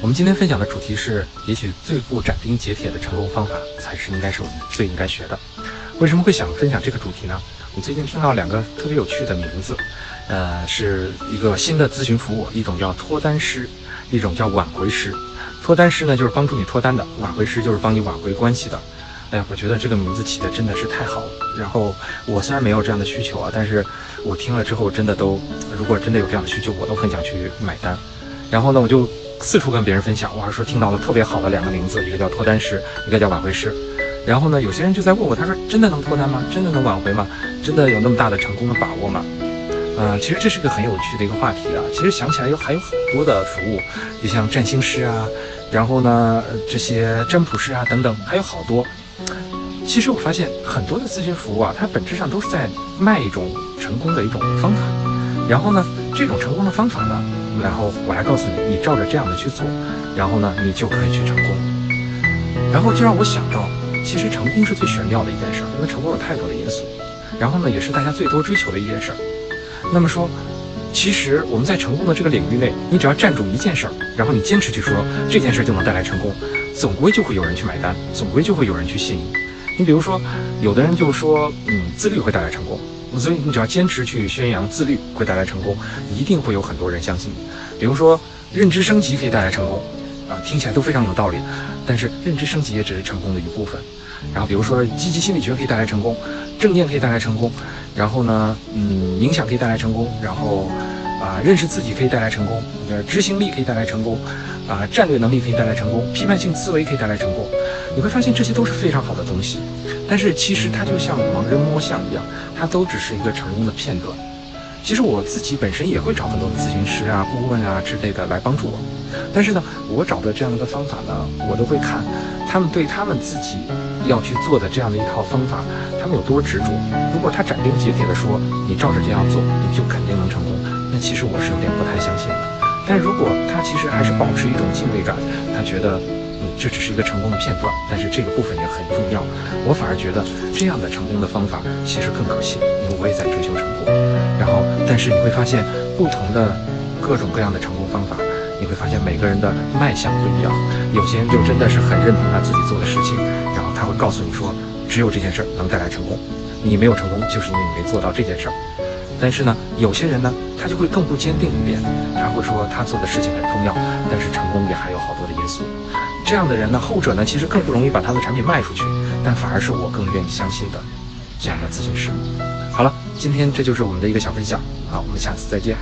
我们今天分享的主题是，也许最不斩钉截铁的成功方法，才是应该是我们最应该学的。为什么会想分享这个主题呢？我最近听到两个特别有趣的名字，呃，是一个新的咨询服务，一种叫脱单师，一种叫挽回师。脱单师呢，就是帮助你脱单的；挽回师就是帮你挽回关系的。哎呀，我觉得这个名字起的真的是太好了。然后我虽然没有这样的需求啊，但是我听了之后，真的都，如果真的有这样的需求，我都很想去买单。然后呢，我就。四处跟别人分享，我还说听到了特别好的两个名字，一个叫脱单师，一个叫挽回师。然后呢，有些人就在问我，他说真的能脱单吗？真的能挽回吗？真的有那么大的成功的把握吗？呃，其实这是个很有趣的一个话题啊。其实想起来有还有很多的服务，就像占星师啊，然后呢这些占卜师啊等等，还有好多。其实我发现很多的咨询服务啊，它本质上都是在卖一种成功的一种方法。然后呢，这种成功的方法呢？然后我来告诉你，你照着这样的去做，然后呢，你就可以去成功。然后就让我想到，其实成功是最玄妙的一件事，因为成功有太多的因素。然后呢，也是大家最多追求的一件事。那么说，其实我们在成功的这个领域内，你只要站住一件事儿，然后你坚持去说这件事就能带来成功，总归就会有人去买单，总归就会有人去信你。你比如说，有的人就说，嗯，自律会带来成功。所以你只要坚持去宣扬自律会带来成功，一定会有很多人相信你。比如说认知升级可以带来成功，啊，听起来都非常有道理。但是认知升级也只是成功的一部分。然后比如说积极心理学可以带来成功，正念可以带来成功，然后呢，嗯，冥想可以带来成功，然后啊，认识自己可以带来成功，呃，执行力可以带来成功，啊，战略能力可以带来成功，批判性思维可以带来成功。你会发现这些都是非常好的东西。但是其实它就像盲人摸象一样，它都只是一个成功的片段。其实我自己本身也会找很多的咨询师啊、顾问啊之类的来帮助我。但是呢，我找的这样一个方法呢，我都会看他们对他们自己要去做的这样的一套方法，他们有多执着。如果他斩钉截铁的说你照着这样做，你就肯定能成功，那其实我是有点不太相信的。但如果他其实还是保持一种敬畏感，他觉得。嗯这只是一个成功的片段，但是这个部分也很重要。我反而觉得这样的成功的方法其实更可信，因为我也在追求成功。然后，但是你会发现，不同的各种各样的成功方法，你会发现每个人的脉象不一样。有些人就真的是很认同他自己做的事情，然后他会告诉你说，只有这件事儿能带来成功，你没有成功就是因为你没做到这件事儿。但是呢，有些人呢，他就会更不坚定一点，他会说他做的事情很重要，但是成功也还有好多的因素。这样的人呢，后者呢，其实更不容易把他的产品卖出去，但反而是我更愿意相信的这样的咨询师。好了，今天这就是我们的一个小分享，啊，我们下次再见。